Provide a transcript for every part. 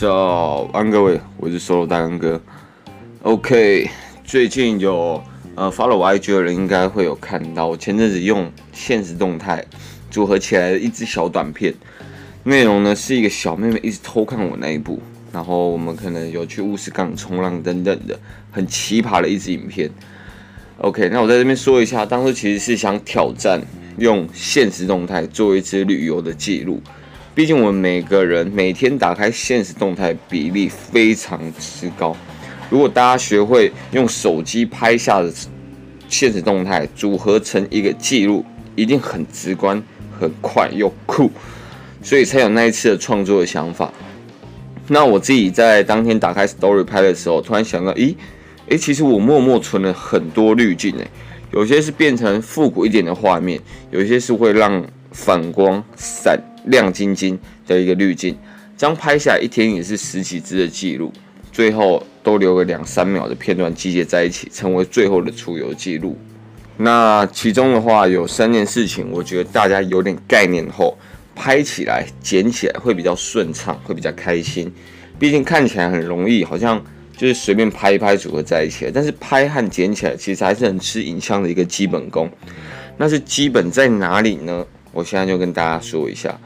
早安各位，我是 Solo 大安哥。OK，最近有呃 follow 我 IG 的人应该会有看到，我前阵子用现实动态组合起来的一支小短片，内容呢是一个小妹妹一直偷看我那一部，然后我们可能有去乌石港冲浪等等的，很奇葩的一支影片。OK，那我在这边说一下，当时其实是想挑战用现实动态做一支旅游的记录。毕竟我们每个人每天打开现实动态比例非常之高。如果大家学会用手机拍下的现实动态组合成一个记录，一定很直观、很快又酷，所以才有那一次的创作的想法。那我自己在当天打开 Story 拍的时候，突然想到，咦，诶，其实我默默存了很多滤镜诶，有些是变成复古一点的画面，有些是会让反光闪。亮晶晶的一个滤镜，这样拍下来一天也是十几支的记录，最后都留个两三秒的片段集结在一起，成为最后的出游记录。那其中的话有三件事情，我觉得大家有点概念后，拍起来剪起来会比较顺畅，会比较开心。毕竟看起来很容易，好像就是随便拍一拍组合在一起，但是拍和剪起来其实还是很吃影像的一个基本功。那是基本在哪里呢？我现在就跟大家说一下。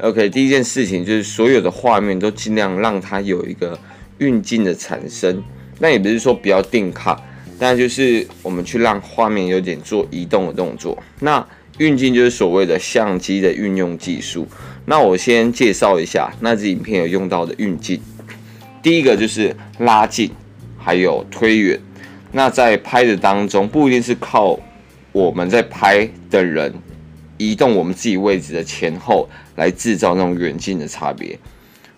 OK，第一件事情就是所有的画面都尽量让它有一个运镜的产生。那也不是说不要定卡，但就是我们去让画面有点做移动的动作。那运镜就是所谓的相机的运用技术。那我先介绍一下那支影片有用到的运镜。第一个就是拉近，还有推远。那在拍的当中，不一定是靠我们在拍的人。移动我们自己位置的前后来制造那种远近的差别，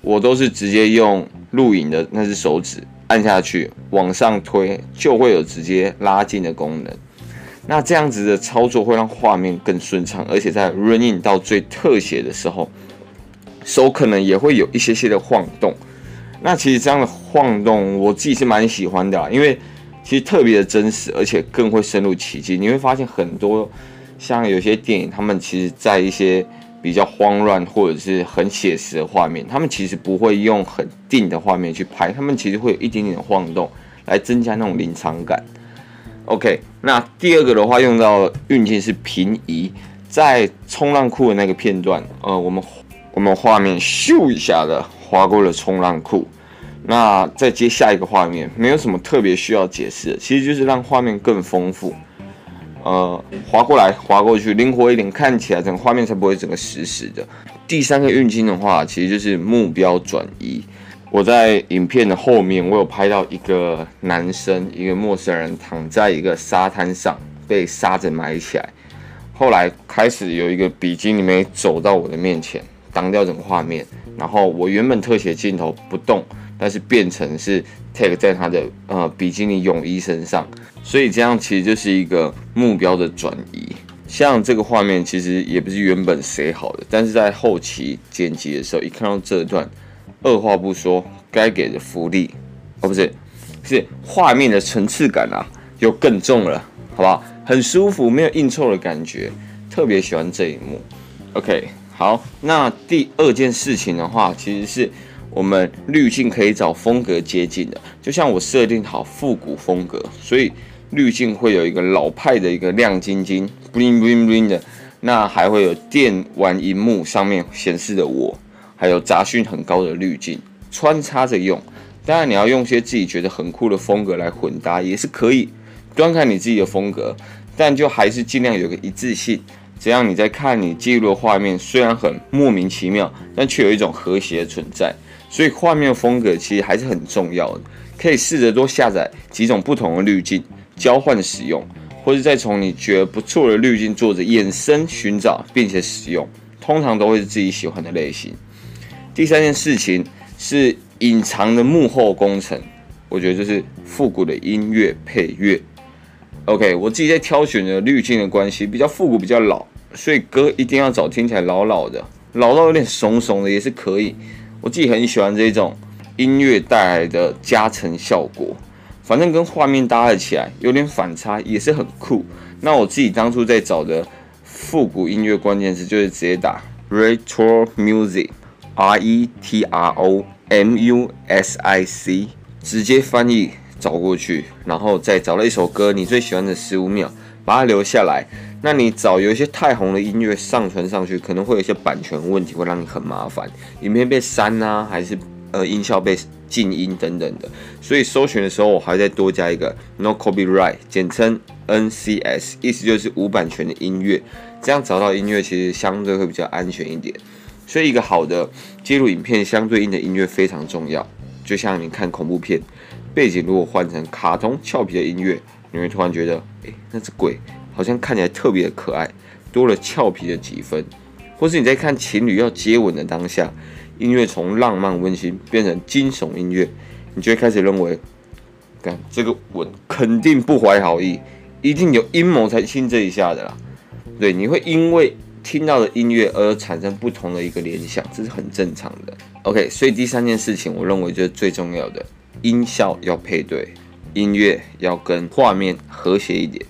我都是直接用录影的那只手指按下去往上推，就会有直接拉近的功能。那这样子的操作会让画面更顺畅，而且在 running 到最特写的时候，手可能也会有一些些的晃动。那其实这样的晃动我自己是蛮喜欢的，因为其实特别的真实，而且更会深入其境。你会发现很多。像有些电影，他们其实，在一些比较慌乱或者是很写实的画面，他们其实不会用很定的画面去拍，他们其实会有一点点的晃动，来增加那种临场感。OK，那第二个的话，用到运镜是平移，在冲浪裤的那个片段，呃，我们我们画面咻一下的划过了冲浪裤，那再接下一个画面，没有什么特别需要解释的，其实就是让画面更丰富。呃，滑过来，滑过去，灵活一点，看起来整个画面才不会整个实实的。第三个运镜的话，其实就是目标转移。我在影片的后面，我有拍到一个男生，一个陌生人躺在一个沙滩上，被沙子埋起来。后来开始有一个比基尼妹走到我的面前，挡掉整个画面。然后我原本特写镜头不动，但是变成是 take 在他的呃比基尼泳衣身上。所以这样其实就是一个目标的转移。像这个画面其实也不是原本写好的，但是在后期剪辑的时候，一看到这段，二话不说，该给的福利哦，不是，是画面的层次感啊，又更重了，好不好？很舒服，没有硬凑的感觉，特别喜欢这一幕。OK，好，那第二件事情的话，其实是。我们滤镜可以找风格接近的，就像我设定好复古风格，所以滤镜会有一个老派的一个亮晶晶，bling bling bling 的，那还会有电玩荧幕上面显示的我，还有杂讯很高的滤镜穿插着用。当然你要用些自己觉得很酷的风格来混搭也是可以，端看你自己的风格，但就还是尽量有个一致性，这样你在看你记录的画面虽然很莫名其妙，但却有一种和谐的存在。所以画面风格其实还是很重要的，可以试着多下载几种不同的滤镜，交换使用，或是再从你觉得不错的滤镜做着衍生寻找，并且使用，通常都会是自己喜欢的类型。第三件事情是隐藏的幕后工程，我觉得就是复古的音乐配乐。OK，我自己在挑选的滤镜的关系，比较复古，比较老，所以歌一定要找听起来老老的，老到有点怂怂的也是可以。我自己很喜欢这种音乐带来的加成效果，反正跟画面搭了起来，有点反差也是很酷。那我自己当初在找的复古音乐关键词就是直接打 retro music，R E T R O M U S I C，直接翻译找过去，然后再找了一首歌，你最喜欢的十五秒，把它留下来。那你找有一些太红的音乐上传上去，可能会有一些版权问题，会让你很麻烦，影片被删啊，还是呃音效被静音等等的。所以搜寻的时候，我还再多加一个 No Copyright，简称 NCS，意思就是无版权的音乐。这样找到音乐其实相对会比较安全一点。所以一个好的记录影片相对应的音乐非常重要。就像你看恐怖片，背景如果换成卡通俏皮的音乐，你会突然觉得，诶，那只鬼。好像看起来特别的可爱，多了俏皮的几分，或是你在看情侣要接吻的当下，音乐从浪漫温馨变成惊悚音乐，你就会开始认为，看这个吻肯定不怀好意，一定有阴谋才亲这一下的啦。对，你会因为听到的音乐而产生不同的一个联想，这是很正常的。OK，所以第三件事情，我认为就是最重要的，音效要配对，音乐要跟画面和谐一点。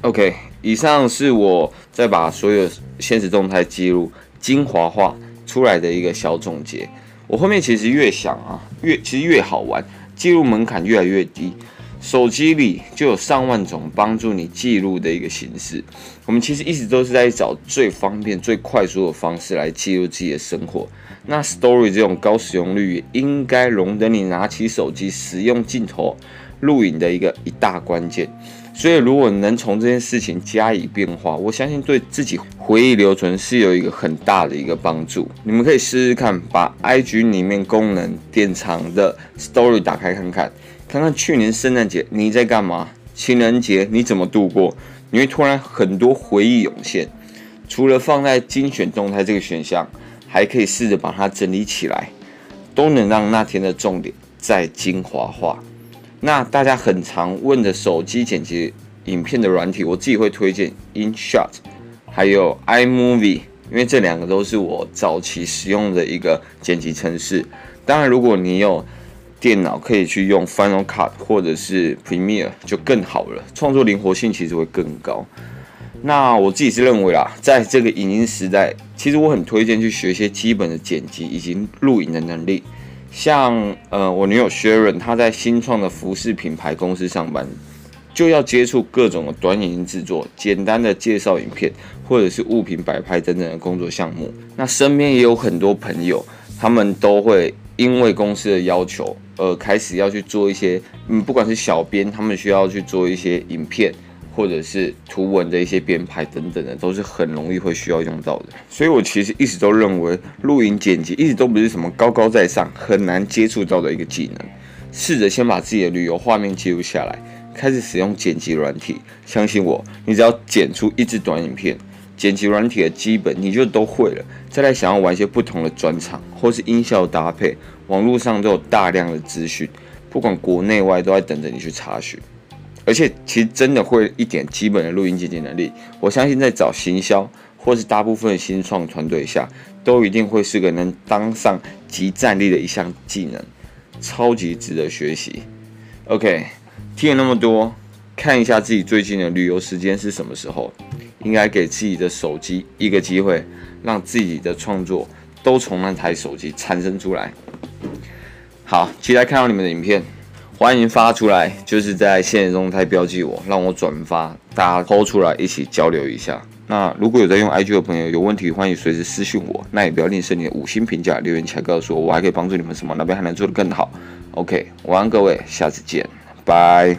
OK，以上是我再把所有现实动态记录精华化出来的一个小总结。我后面其实越想啊，越其实越好玩，记录门槛越来越低。手机里就有上万种帮助你记录的一个形式。我们其实一直都是在找最方便、最快速的方式来记录自己的生活。那 Story 这种高使用率，应该容得你拿起手机使用镜头录影的一个一大关键。所以，如果能从这件事情加以变化，我相信对自己回忆留存是有一个很大的一个帮助。你们可以试试看，把 IG 里面功能典藏的 Story 打开看看，看看去年圣诞节你在干嘛，情人节你怎么度过，你会突然很多回忆涌现。除了放在精选动态这个选项，还可以试着把它整理起来，都能让那天的重点再精华化。那大家很常问的手机剪辑影片的软体，我自己会推荐 InShot，还有 iMovie，因为这两个都是我早期使用的一个剪辑程式。当然，如果你有电脑，可以去用 Final Cut 或者是 Premiere 就更好了，创作灵活性其实会更高。那我自己是认为啊，在这个影音时代，其实我很推荐去学一些基本的剪辑以及录影的能力。像呃，我女友 Sharon，她在新创的服饰品牌公司上班，就要接触各种的短影音制作、简单的介绍影片，或者是物品摆拍等等的工作项目。那身边也有很多朋友，他们都会因为公司的要求，而开始要去做一些，嗯，不管是小编，他们需要去做一些影片。或者是图文的一些编排等等的，都是很容易会需要用到的。所以我其实一直都认为，录影剪辑一直都不是什么高高在上、很难接触到的一个技能。试着先把自己的旅游画面记录下来，开始使用剪辑软体。相信我，你只要剪出一支短影片，剪辑软体的基本你就都会了。再来想要玩一些不同的专场或是音效搭配，网络上都有大量的资讯，不管国内外都在等着你去查询。而且其实真的会一点基本的录音剪辑能力，我相信在找行销或是大部分新创团队下，都一定会是个能当上即战力的一项技能，超级值得学习。OK，听了那么多，看一下自己最近的旅游时间是什么时候，应该给自己的手机一个机会，让自己的创作都从那台手机产生出来。好，期待看到你们的影片。欢迎发出来，就是在现实中他标记我，让我转发，大家抽出来一起交流一下。那如果有在用 IG 的朋友有问题，欢迎随时私信我。那也不要吝啬你的五星评价，留言起来告诉我，我还可以帮助你们什么，那边还能做得更好。OK，晚安各位，下次见，拜。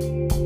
you